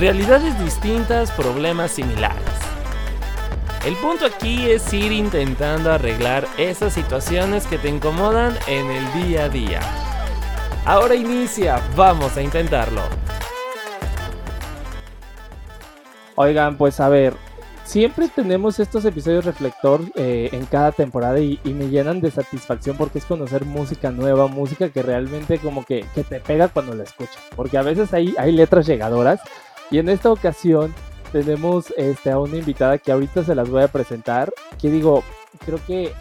Realidades distintas, problemas similares. El punto aquí es ir intentando arreglar esas situaciones que te incomodan en el día a día. Ahora inicia, vamos a intentarlo. Oigan, pues a ver, siempre tenemos estos episodios reflector eh, en cada temporada y, me llenan de satisfacción porque es conocer música nueva, música que realmente como que, te pega cuando la escuchas. Porque a veces hay, hay letras llegadoras y en esta ocasión tenemos este, a una invitada que ahorita se las voy a presentar. Que digo, creo que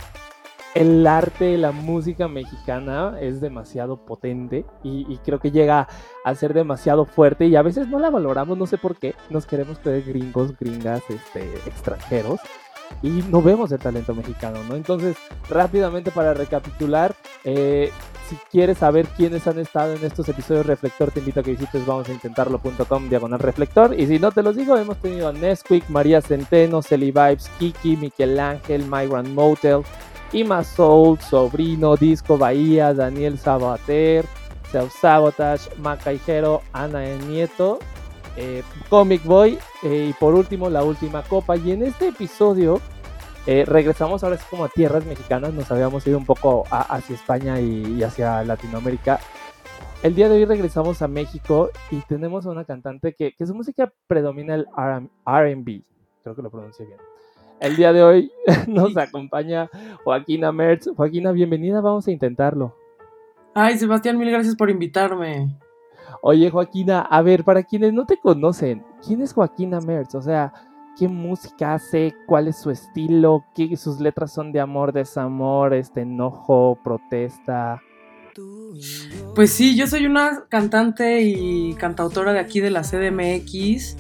el arte, la música mexicana es demasiado potente y, creo que llega a ser demasiado fuerte y a veces no la valoramos, no sé por qué, nos queremos creer gringos, gringas, este, extranjeros y no vemos el talento mexicano, ¿no? Entonces, rápidamente para recapitular, eh, si quieres saber quiénes han estado en estos episodios Reflector, te invito a que visites vamos a intentarlo.com diagonal reflector. Y si no te los digo, hemos tenido a Nesquik, María Centeno, Celi Vibes, Kiki, Miquel Ángel, Migrant Motel, Ima Soul, Sobrino, Disco Bahía, Daniel Sabater, Self Sabotage, Macaijero, Ana Nieto, eh, Comic Boy eh, y por último la última copa. Y en este episodio eh, regresamos ahora es como a tierras mexicanas, nos habíamos ido un poco hacia España y, hacia Latinoamérica. El día de hoy regresamos a México y tenemos a una cantante que, que su música predomina el RB, creo que lo pronuncié bien. El día de hoy nos acompaña Joaquina Mertz. Joaquina, bienvenida, vamos a intentarlo. Ay, Sebastián, mil gracias por invitarme. Oye, Joaquina, a ver, para quienes no te conocen, ¿quién es Joaquina Mertz? O sea, ¿qué música hace? ¿Cuál es su estilo? ¿Qué sus letras son de amor, desamor, este enojo, protesta? Pues sí, yo soy una cantante y cantautora de aquí de la CDMX.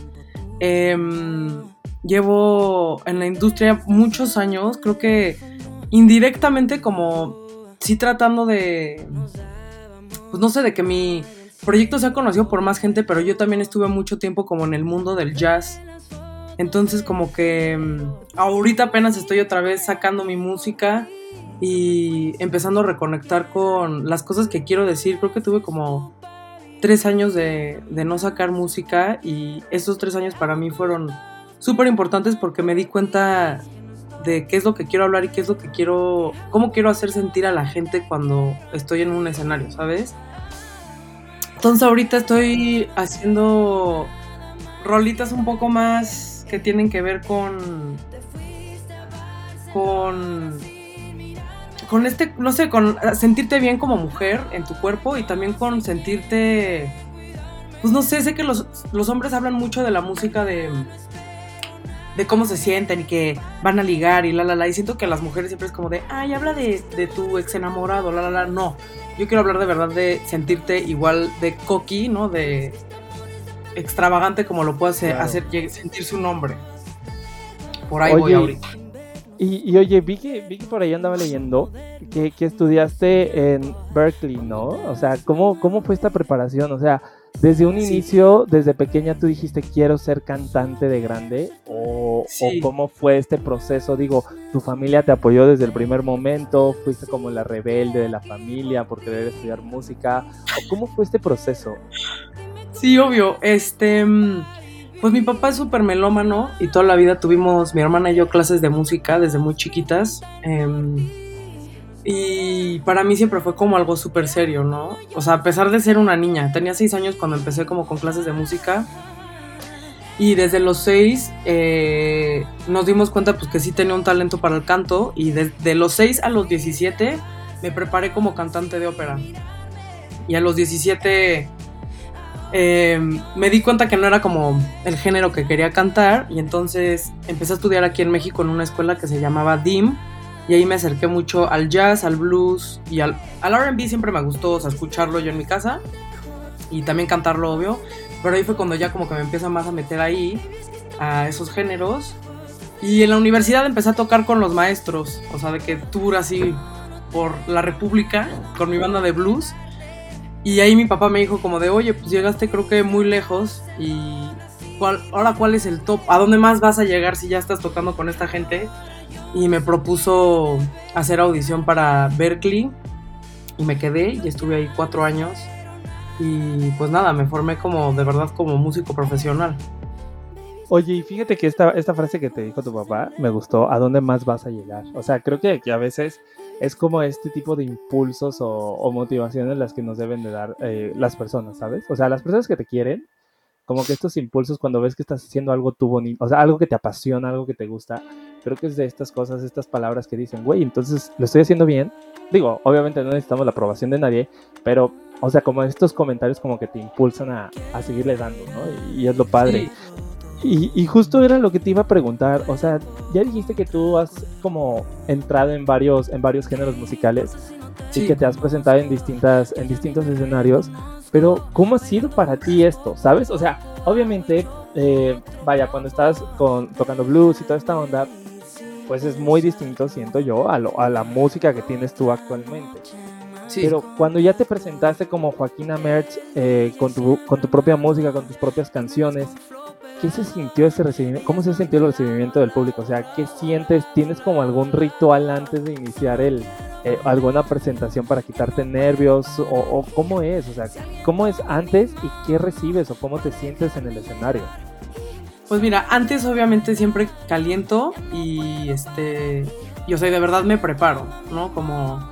Eh, llevo en la industria muchos años, creo que indirectamente como sí tratando de, pues no sé, de que mi proyecto sea conocido por más gente, pero yo también estuve mucho tiempo como en el mundo del jazz. Entonces como que mm, ahorita apenas estoy otra vez sacando mi música y empezando a reconectar con las cosas que quiero decir. Creo que tuve como tres años de, de no sacar música y esos tres años para mí fueron súper importantes porque me di cuenta de qué es lo que quiero hablar y qué es lo que quiero, cómo quiero hacer sentir a la gente cuando estoy en un escenario, ¿sabes? Entonces ahorita estoy haciendo rolitas un poco más que tienen que ver con con con este, no sé, con sentirte bien como mujer en tu cuerpo y también con sentirte pues no sé, sé que los, los hombres hablan mucho de la música de de cómo se sienten y que van a ligar y la la la. Y siento que las mujeres siempre es como de, ay, habla de, de tu ex enamorado, la la la. No, yo quiero hablar de verdad de sentirte igual de coqui, ¿no? De extravagante como lo puede hacer, sentirse un hombre. Por ahí voy ahorita. Y, oye, vi que, vi que por ahí andaba leyendo que, que, estudiaste en Berkeley, ¿no? O sea, ¿cómo, ¿cómo fue esta preparación? O sea, desde un inicio, desde pequeña, tú dijiste quiero ser cantante de grande o, cómo fue este proceso. Digo, tu familia te apoyó desde el primer momento, fuiste como la rebelde de la familia por querer estudiar música. ¿O ¿Cómo fue este proceso? Sí, obvio. Este, mm, pues mi papá es súper melómano y toda la vida tuvimos mi hermana y yo clases de música desde muy chiquitas. Em, y para mí siempre fue como algo súper serio, ¿no? O sea, a pesar de ser una niña, tenía seis años cuando empecé como con clases de música. Y desde los seis eh, nos dimos cuenta pues que sí tenía un talento para el canto. Y desde los seis a los 17 me preparé como cantante de ópera. Y a los 17 em, me di cuenta que no era como el género que quería cantar. Y entonces empecé a estudiar aquí en México en una escuela que se llamaba DIM y ahí me acerqué mucho al jazz, al blues y al, al RB siempre me gustó, o sea, escucharlo yo en mi casa y también cantarlo, obvio. Pero ahí fue cuando ya como que me empiezo más a meter ahí, a esos géneros. Y en la universidad empecé a tocar con los maestros, o sea, de que tour así por la República con mi banda de blues. Y ahí mi papá me dijo como de, oye, pues llegaste creo que muy lejos y ¿cuál, ahora cuál es el top, a dónde más vas a llegar si ya estás tocando con esta gente y me propuso hacer audición para Berkeley y me quedé y estuve ahí cuatro años. y pues nada, me formé como de verdad como músico profesional. Oye, y fíjate que esta, esta frase que te dijo tu papá me gustó, ¿a dónde más vas a llegar? O sea, creo que, a veces es como este tipo de impulsos o, motivaciones las que nos deben de dar eh, las personas, ¿sabes? O sea, las personas que te quieren, como que estos impulsos cuando ves que estás haciendo algo tú bonito, o sea, algo que te apasiona, algo que te gusta, creo que es de estas cosas, estas palabras que dicen, güey, entonces lo estoy haciendo bien. Digo, obviamente no necesitamos la aprobación de nadie, pero, o sea, como estos comentarios como que te impulsan a, a seguirle dando, ¿no? Y, es lo padre. Y, justo era lo que te iba a preguntar, o sea, ya dijiste que tú has como entrado en varios, en varios géneros musicales y que te has presentado en, distintas, en distintos escenarios, pero ¿cómo ha sido para ti esto? ¿Sabes? O sea, obviamente, eh, vaya, cuando estás con, tocando blues y toda esta onda, pues es muy distinto, siento yo, a, lo, a la música que tienes tú actualmente. Sí. Pero cuando ya te presentaste como Joaquina Merch eh, con, tu, con tu propia música, con tus propias canciones, ¿qué se sintió ese recibimiento? ¿Cómo se sintió el recibimiento del público? O sea, ¿qué sientes? ¿Tienes como algún ritual antes de iniciar el, eh, alguna presentación para quitarte nervios? O, cómo es? O sea, ¿cómo es antes y qué recibes o cómo te sientes en el escenario? Pues mira, antes obviamente siempre caliento y este, yo sé, de verdad me preparo, ¿no? Como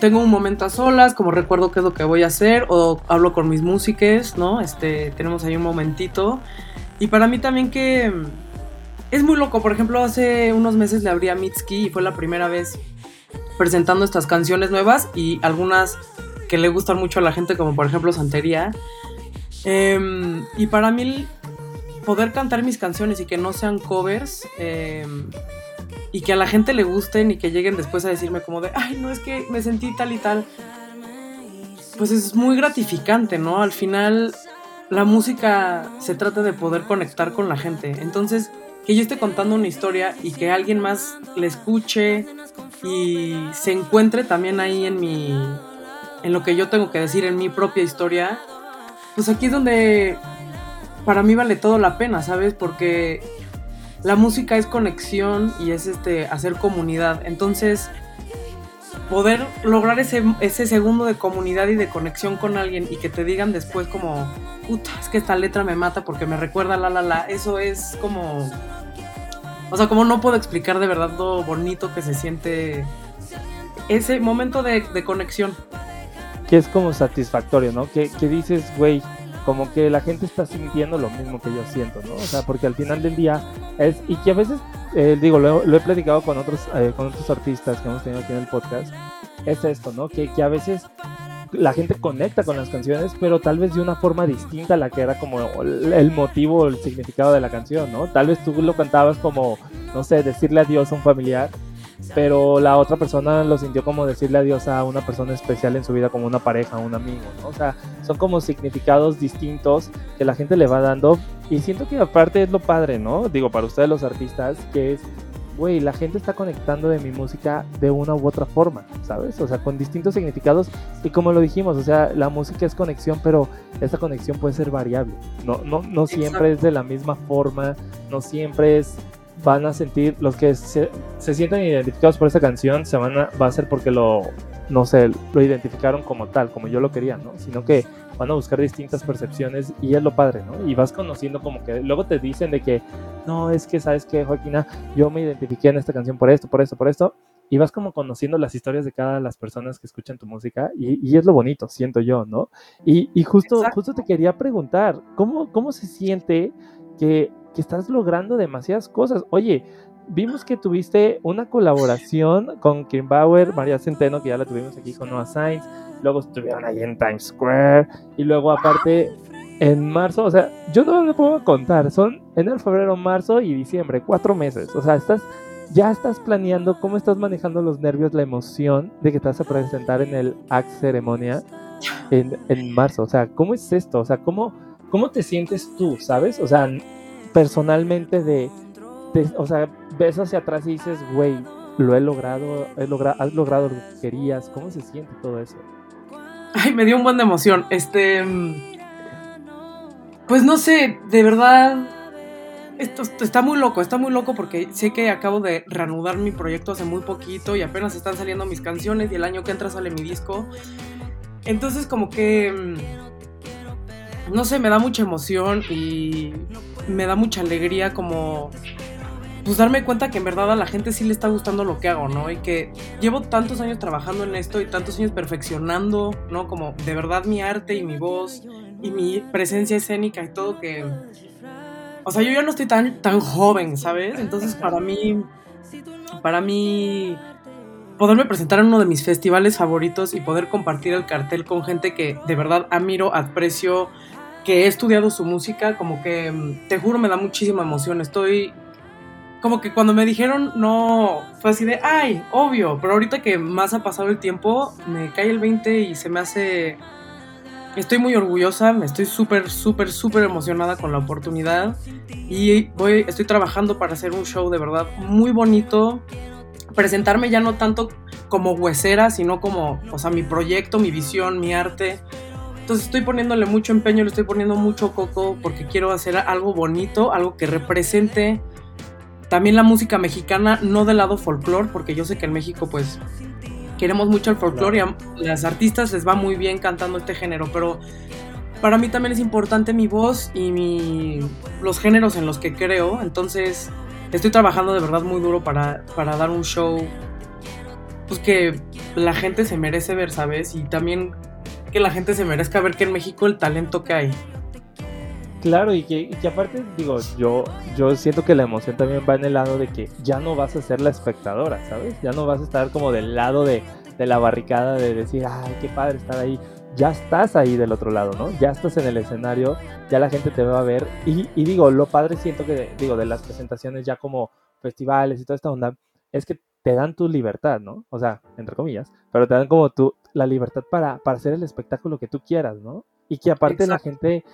tengo un momento a solas, como recuerdo qué es lo que voy a hacer, o hablo con mis músicos, ¿no? Este, tenemos ahí un momentito. Y para mí también que es muy loco, por ejemplo, hace unos meses le abrí a Mitski y fue la primera vez presentando estas canciones nuevas y algunas que le gustan mucho a la gente, como por ejemplo Santería. Em, y para mí poder cantar mis canciones y que no sean covers, eh, y que a la gente le gusten y que lleguen después a decirme como de, ay, no es que me sentí tal y tal, pues es muy gratificante, ¿no? Al final la música se trata de poder conectar con la gente. Entonces, que yo esté contando una historia y que alguien más le escuche y se encuentre también ahí en mi en lo que yo tengo que decir en mi propia historia, pues aquí es donde para mí vale todo la pena, ¿sabes? Porque la música es conexión y es este hacer comunidad. Entonces, poder lograr ese, ese segundo de comunidad y de conexión con alguien y que te digan después como, puta, es que esta letra me mata porque me recuerda la la la, eso es como, o sea, como no puedo explicar de verdad lo bonito que se siente ese momento de, conexión. Que es como satisfactorio, ¿no? Que, que dices, güey, como que la gente está sintiendo lo mismo que yo siento, ¿no? O sea, porque al final del día es, y que a veces, eh, digo, lo, he platicado con otros, eh, con otros artistas que hemos tenido aquí en el podcast, es esto, ¿no? Que, que a veces la gente conecta con las canciones, pero tal vez de una forma distinta a la que era como el motivo el significado de la canción, ¿no? Tal vez tú lo cantabas como, no sé, decirle adiós a un familiar pero la otra persona lo sintió como decirle adiós a una persona especial en su vida, como una pareja, un amigo, ¿no? O sea, son como significados distintos que la gente le va dando. Y siento que aparte es lo padre, ¿no? Digo, para ustedes los artistas, que es, güey, la gente está conectando de mi música de una u otra forma, ¿sabes? O sea, con distintos significados. Y como lo dijimos, o sea, la música es conexión, pero esa conexión puede ser variable. No, no, no siempre es de la misma forma, no siempre es van a sentir, los que se, se sientan identificados por esa canción, se van a, va a ser porque lo, no sé, lo identificaron como tal, como yo lo quería, ¿no? Sino que van a buscar distintas percepciones y es lo padre, ¿no? Y vas conociendo como que luego te dicen de que, no, es que, ¿sabes qué, Joaquina? Yo me identifiqué en esta canción por esto, por esto, por esto. Y vas como conociendo las historias de cada las personas que escuchan tu música y, y es lo bonito, siento yo, ¿no? Y, y justo, justo te quería preguntar, ¿cómo, ¿cómo se siente que que estás logrando demasiadas cosas. Oye, vimos que tuviste una colaboración con Kim Bauer, María Centeno, que ya la tuvimos aquí con Noah Sainz, luego estuvieron ahí en Times Square, y luego aparte en marzo, o sea, yo no le puedo contar, son enero, febrero, marzo y diciembre, cuatro meses, o sea, estás, ya estás planeando cómo estás manejando los nervios, la emoción de que te vas a presentar en el Act Ceremonia en, en marzo, o sea, ¿cómo es esto? O sea, ¿cómo, ¿cómo te sientes tú, sabes? O sea, personalmente de, o sea, ves hacia atrás y dices, güey, lo he logrado, has logrado lo que querías, ¿cómo se siente todo eso? Ay, me dio un buen de emoción. Este, pues no sé, de verdad, esto está muy loco, está muy loco porque sé que acabo de reanudar mi proyecto hace muy poquito y apenas están saliendo mis canciones y el año que entra sale mi disco. entonces como que, mm, no sé, me da mucha emoción y me da mucha alegría como pues darme cuenta que en verdad a la gente sí le está gustando lo que hago, ¿no? Y que llevo tantos años trabajando en esto y tantos años perfeccionando, ¿no? Como de verdad mi arte y mi voz y mi presencia escénica y todo que... O sea, yo ya no estoy tan, tan joven, ¿sabes? Entonces para mí, para mí, poderme presentar en uno de mis festivales favoritos y poder compartir el cartel con gente que de verdad admiro, aprecio, que he estudiado su música, como que te juro me da muchísima emoción. Estoy como que cuando me dijeron no, fue así de, ay, obvio, pero ahorita que más ha pasado el tiempo, me cae el 20 y se me hace... Estoy muy orgullosa, me estoy súper, súper, súper emocionada con la oportunidad y voy, estoy trabajando para hacer un show de verdad muy bonito, presentarme ya no tanto como huesera, sino como, o sea, mi proyecto, mi visión, mi arte. Entonces estoy poniéndole mucho empeño, le estoy poniendo mucho coco porque quiero hacer algo bonito, algo que represente también la música mexicana, no del lado folclore, porque yo sé que en México pues queremos mucho el folclore y a las artistas les va muy bien cantando este género, pero para mí también es importante mi voz y mi, los géneros en los que creo, entonces estoy trabajando de verdad muy duro para, para dar un show pues que la gente se merece ver, ¿sabes? Y también que la gente se merezca ver que en México el talento que hay. Claro, y que, aparte, digo, yo, yo siento que la emoción también va en el lado de que ya no vas a ser la espectadora, ¿sabes? Ya no vas a estar como del lado de, la barricada de decir, ay, qué padre estar ahí. Ya estás ahí del otro lado, ¿no? Ya estás en el escenario, ya la gente te va a ver. Y, y digo, lo padre siento que, digo, de las presentaciones ya como festivales y toda esta onda, es que te dan tu libertad, ¿no? O sea, entre comillas, pero te dan como tu, la libertad para, para hacer el espectáculo que tú quieras, ¿no? Y que aparte la gente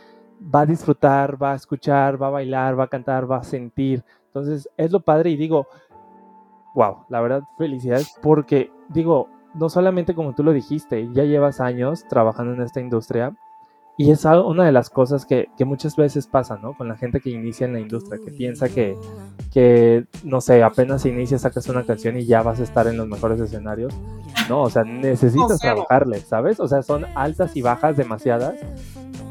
va a disfrutar, va a escuchar, va a bailar, va a cantar, va a sentir. Entonces, es lo padre y digo, wow, la verdad, felicidades porque digo, no solamente como tú lo dijiste, ya llevas años trabajando en esta industria y es una de las cosas que, muchas veces pasa, ¿no? Con la gente que inicia en la industria, que piensa que, que, no sé, apenas inicia, sacas una canción y ya vas a estar en los mejores escenarios. No, o sea, necesitas trabajarle, ¿sabes? O sea, son altas y bajas demasiadas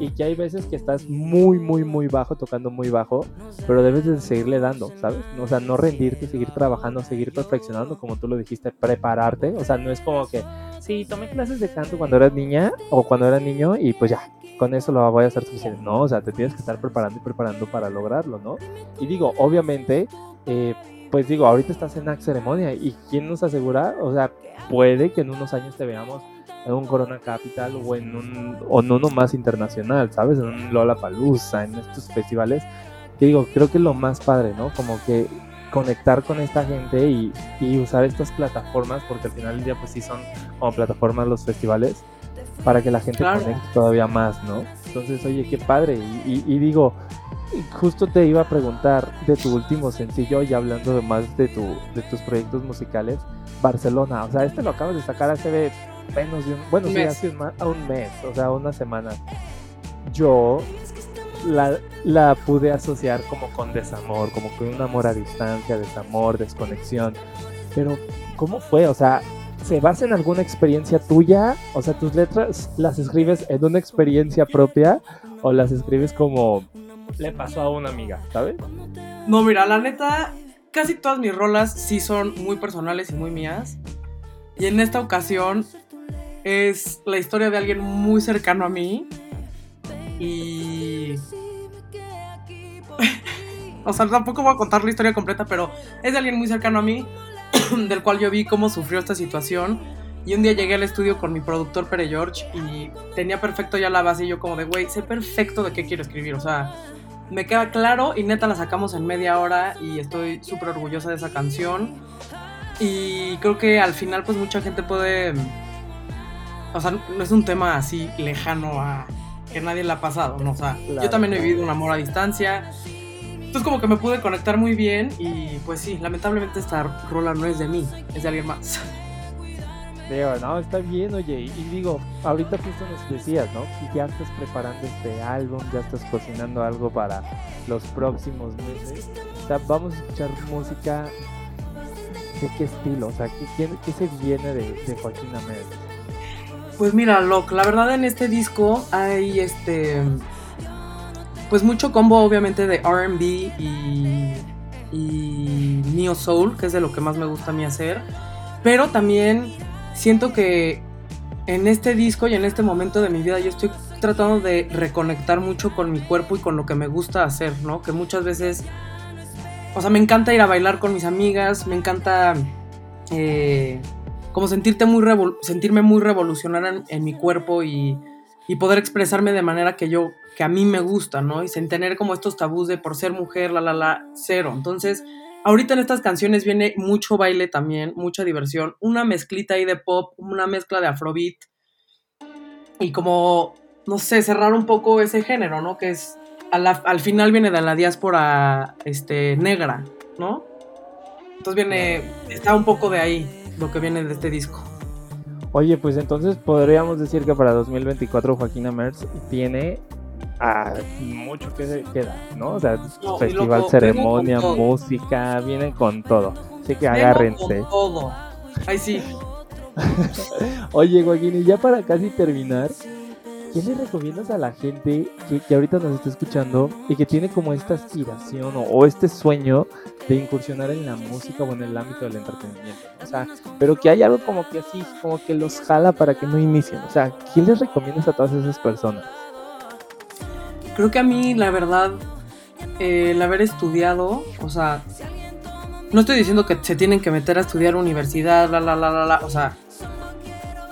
y que hay veces que estás muy, muy, muy bajo, tocando muy bajo, pero debes de seguirle dando, ¿sabes? O sea, no rendirte, seguir trabajando, seguir perfeccionando, como tú lo dijiste, prepararte. O sea, no es como que, sí, tomé clases de canto cuando eras niña o cuando era niño y pues ya, con eso lo voy a hacer suficiente. No, o sea, te tienes que estar preparando y preparando para lograrlo, ¿no? Y digo, obviamente, eh, pues digo, ahorita estás en acta ceremonia y ¿quién nos asegura? O sea, puede que en unos años te veamos en un Corona Capital o en un o en uno más internacional, ¿sabes? En un Lola Palusa, en estos festivales. Que digo, creo que es lo más padre, ¿no? Como que conectar con esta gente y, y, usar estas plataformas, porque al final del día, pues sí son como plataformas los festivales, para que la gente conecte todavía más, ¿no? Entonces, oye, qué padre. Y, y, digo, justo te iba a preguntar de tu último sencillo y hablando más de, tu, de tus proyectos musicales, Barcelona. O sea, este lo acabas de sacar hace menos de un, bueno, sí, hace un, mes, o sea, una semana. Yo la, la, pude asociar como con desamor, como con un amor a distancia, desamor, desconexión. Pero, ¿cómo fue? O sea, ¿se basa en alguna experiencia tuya? O sea, tus letras las escribes en una experiencia propia o las escribes como le pasó a una amiga, ¿sabes? No, mira, la neta, casi todas mis rolas sí son muy personales y muy mías. Y en esta ocasión es la historia de alguien muy cercano a mí. Y... o sea, tampoco voy a contar la historia completa, pero es de alguien muy cercano a mí, del cual yo vi cómo sufrió esta situación. Y un día llegué al estudio con mi productor Pere George y tenía perfecto ya la base y yo como de, güey, sé perfecto de qué quiero escribir. O sea, me queda claro y neta la sacamos en media hora y estoy súper orgullosa de esa canción. Y creo que al final pues mucha gente puede o sea, no es un tema así lejano a que nadie le ha pasado, ¿no? O sea, yo también he vivido un amor a distancia. Entonces como que me pude conectar muy bien y pues sí, lamentablemente esta rola no es de mí, es de alguien más. Veo, no, está bien, oye, y digo, ahorita justo nos decías, ¿no? Que ya estás preparando este álbum, ya estás cocinando algo para los próximos meses. O sea, vamos a escuchar música de qué estilo, o sea, ¿qué, qué, se viene de, de Joaquín América? Pues mira, Locke, la verdad en este disco hay este. Pues mucho combo, obviamente, de RB y, y Neo Soul, que es de lo que más me gusta a mí hacer. Pero también siento que en este disco y en este momento de mi vida yo estoy tratando de reconectar mucho con mi cuerpo y con lo que me gusta hacer, ¿no? Que muchas veces, o sea, me encanta ir a bailar con mis amigas, me encanta eh, como sentirte muy sentirme muy revolucionaria en, mi cuerpo y, y, poder expresarme de manera que yo, que a mí me gusta, ¿no? Y sin tener como estos tabús de por ser mujer, la, la, la, cero. Entonces, ahorita en estas canciones viene mucho baile también, mucha diversión, una mezclita ahí de pop, una mezcla de afrobeat y como, no sé, cerrar un poco ese género, ¿no? Que es, al final viene de la diáspora este, negra, ¿no? Entonces viene, está un poco de ahí lo que viene de este disco. Oye, pues entonces podríamos decir que para 2024 Joaquina Merz tiene a mucho que queda, ¿no? O sea, festival, ceremonia, música, vienen con todo. Así que agárrense. Con todo. Ay, sí. Oye, Joaquín, y ya para casi terminar, ¿qué le recomiendas a la gente que, ahorita nos está escuchando y que tiene como esta aspiración o, este sueño de incursionar en la música o en el ámbito del entretenimiento? O sea, pero que hay algo como que así, como que los jala para que no inicien. O sea, ¿qué les recomiendas a todas esas personas? Creo que a mí, la verdad, el haber estudiado, o sea, no estoy diciendo que se tienen que meter a estudiar universidad, la, la, la, la, la, o sea,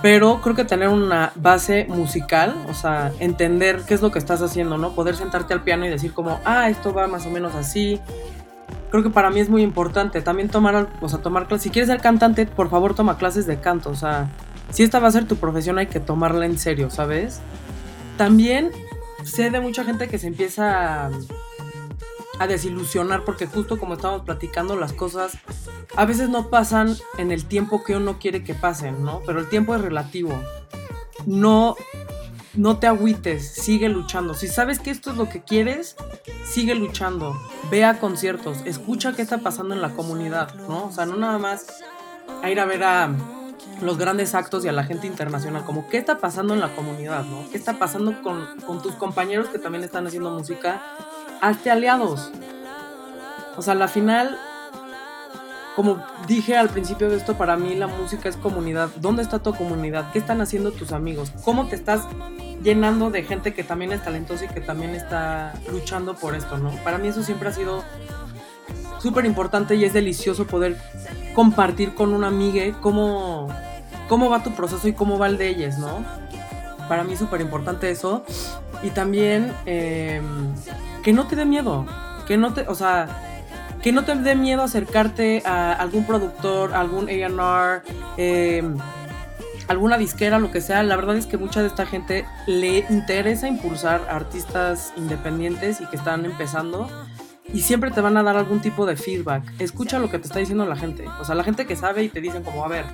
pero creo que tener una base musical, o sea, entender qué es lo que estás haciendo, ¿no? Poder sentarte al piano y decir como, ah, esto va más o menos así. Creo que para mí es muy importante también tomar, o sea, tomar clases. Si quieres ser cantante, por favor toma clases de canto, o sea, si esta va a ser tu profesión hay que tomarla en serio, ¿sabes? También sé de mucha gente que se empieza a a desilusionar porque justo como estamos platicando las cosas a veces no pasan en el tiempo que uno quiere que pasen, ¿no? Pero el tiempo es relativo. No no te agüites, sigue luchando. Si sabes que esto es lo que quieres, sigue luchando. Ve a conciertos, escucha qué está pasando en la comunidad, ¿no? O sea, no nada más a ir a ver a los grandes actos y a la gente internacional, como qué está pasando en la comunidad, ¿no? ¿Qué está pasando con, con tus compañeros que también están haciendo música hazte aliados. O sea, la final, como dije al principio de esto, para mí la música es comunidad. ¿Dónde está tu comunidad? ¿Qué están haciendo tus amigos? ¿Cómo te estás llenando de gente que también es talentosa y que también está luchando por esto, ¿no? Para mí eso siempre ha sido súper importante y es delicioso poder compartir con una amiga cómo, cómo va tu proceso y cómo va el de ellas, ¿no? Para mí es súper importante eso. Y también eh, que no te dé miedo, que no te, o sea, que no te dé miedo acercarte a algún productor, algún A&R, em, alguna disquera, lo que sea. La verdad es que mucha de esta gente le interesa impulsar artistas independientes y que están empezando y siempre te van a dar algún tipo de feedback. Escucha lo que te está diciendo la gente. O sea, la gente que sabe y te dicen como, a ver,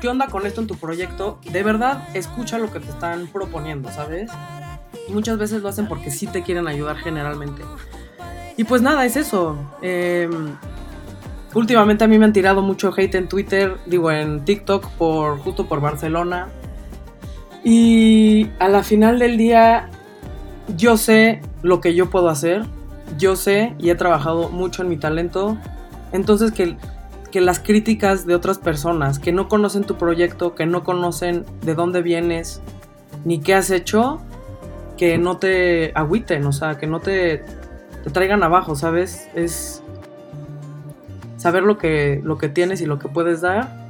¿qué onda con esto en tu proyecto? De verdad, escucha lo que te están proponiendo, ¿sabes? Muchas veces lo hacen porque sí te quieren ayudar generalmente. Y pues nada, es eso. Em, últimamente a mí me han tirado mucho hate en Twitter, digo en TikTok, por, justo por Barcelona. Y a la final del día, yo sé lo que yo puedo hacer. Yo sé y he trabajado mucho en mi talento. Entonces que, que las críticas de otras personas que no conocen tu proyecto, que no conocen de dónde vienes, ni qué has hecho, que no te agüiten, o sea, que no te, te traigan abajo, ¿sabes? Es saber lo que, lo que tienes y lo que puedes dar.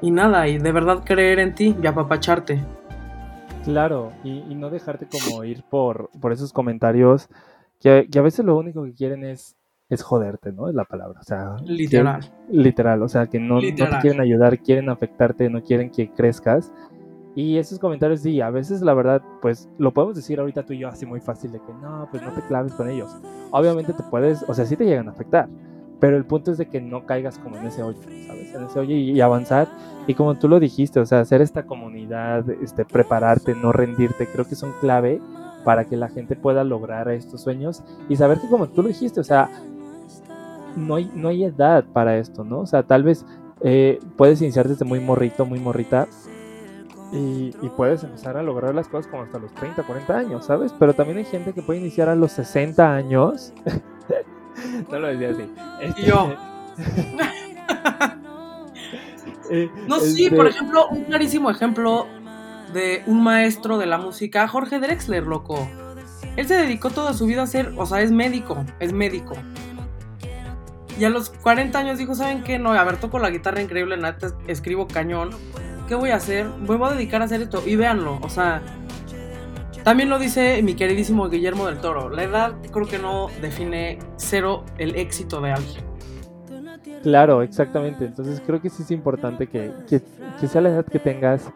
Y nada, y de verdad creer en ti y apapacharte. Claro, y, no dejarte como ir por, por esos comentarios que, a veces lo único que quieren es, es joderte, ¿no? Es la palabra. O sea, literal. literal, o sea, que no, no, te quieren ayudar, quieren afectarte, no quieren que crezcas. Y esos comentarios, sí, a veces la verdad, pues lo podemos decir ahorita tú y yo así muy fácil de que no, pues no te claves con ellos. Obviamente te puedes, o sea, sí te llegan a afectar, pero el punto es de que no caigas como en ese hoyo, ¿sabes? En ese hoyo y, avanzar. Y como tú lo dijiste, o sea, hacer esta comunidad, este, prepararte, no rendirte, creo que son clave para que la gente pueda lograr estos sueños y saber que como tú lo dijiste, o sea, no hay, no hay edad para esto, ¿no? O sea, tal vez eh, puedes iniciar desde muy morrito, muy morrita y, puedes empezar a lograr las cosas como hasta los 30, 40 años, ¿sabes? Pero también hay gente que puede iniciar a los 60 años. no lo decía así. Este... Yo. No, sí, por ejemplo, un clarísimo ejemplo de un maestro de la música, Jorge Drexler, loco. Él se dedicó toda su vida a ser, o sea, es médico, es médico. Y a los 40 años dijo, ¿saben qué? No, a ver, toco la guitarra increíble, neta, escribo cañón. ¿Qué voy a hacer? Voy a dedicar a hacer esto. Y véanlo, o sea, también lo dice mi queridísimo Guillermo del Toro. La edad creo que no define cero el éxito de alguien. Claro, exactamente. Entonces creo que sí es importante que, que sea la edad que tengas,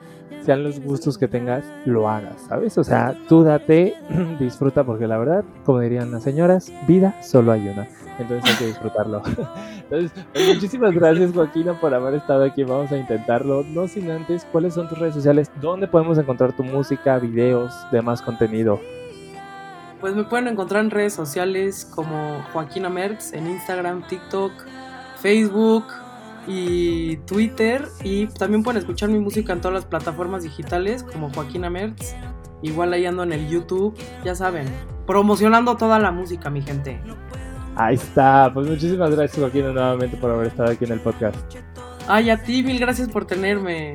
sean los gustos que tengas, lo hagas, ¿sabes? O sea, tú date, disfruta, porque la verdad, como dirían las señoras, vida solo hay una. Entonces hay que disfrutarlo. Entonces, pues, muchísimas gracias Joaquina por haber estado aquí. Vamos a intentarlo. No sin antes, ¿cuáles son tus redes sociales? ¿Dónde podemos encontrar tu música, videos, demás contenido? Pues me pueden encontrar en redes sociales como Joaquina Mertz en Instagram, TikTok, Facebook, y Twitter. Y también pueden escuchar mi música en todas las plataformas digitales como Joaquina Mertz. Igual ahí ando en el YouTube, ya saben, promocionando toda la música, mi gente. Ahí está, pues muchísimas gracias Joaquina nuevamente por haber estado aquí en el podcast. Ay, a ti, mil gracias por tenerme.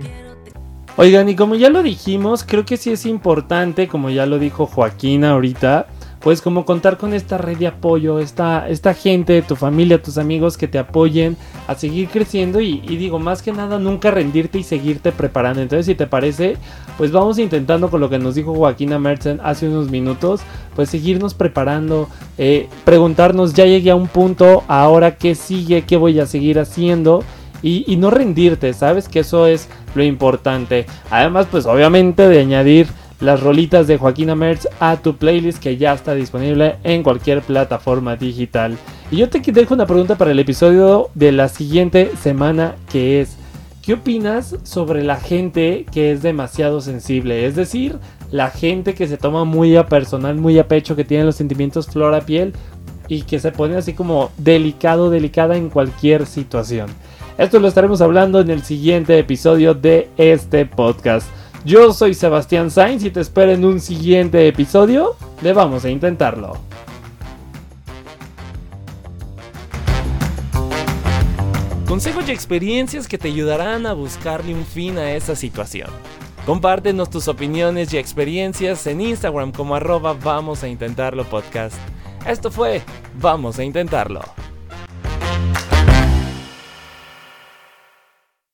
Oigan, y como ya lo dijimos, creo que sí es importante, como ya lo dijo Joaquina ahorita, pues como contar con esta red de apoyo, esta, esta gente, tu familia, tus amigos que te apoyen a seguir creciendo y, digo, más que nada nunca rendirte y seguirte preparando. Entonces, si te parece, pues vamos intentando con lo que nos dijo Joaquina Mertzen hace unos minutos, pues seguirnos preparando, eh, preguntarnos, ya llegué a un punto, ahora qué sigue, qué voy a seguir haciendo. Y, y, no rendirte, ¿sabes? Que eso es lo importante. Además, pues obviamente de añadir las rolitas de Joaquina Merz a tu playlist que ya está disponible en cualquier plataforma digital. Y yo te dejo una pregunta para el episodio de la siguiente semana que es, ¿qué opinas sobre la gente que es demasiado sensible? Es decir, la gente que se toma muy a personal, muy a pecho, que tiene los sentimientos flor a piel y que se pone así como delicado, delicada en cualquier situación. Esto lo estaremos hablando en el siguiente episodio de este podcast. Yo soy Sebastián Sainz y te espero en un siguiente episodio Le Vamos a Intentarlo. Consejos y experiencias que te ayudarán a buscarle un fin a esa situación. Compártenos tus opiniones y experiencias en Instagram como arroba Vamos a Intentarlo Podcast. Esto fue Vamos a Intentarlo.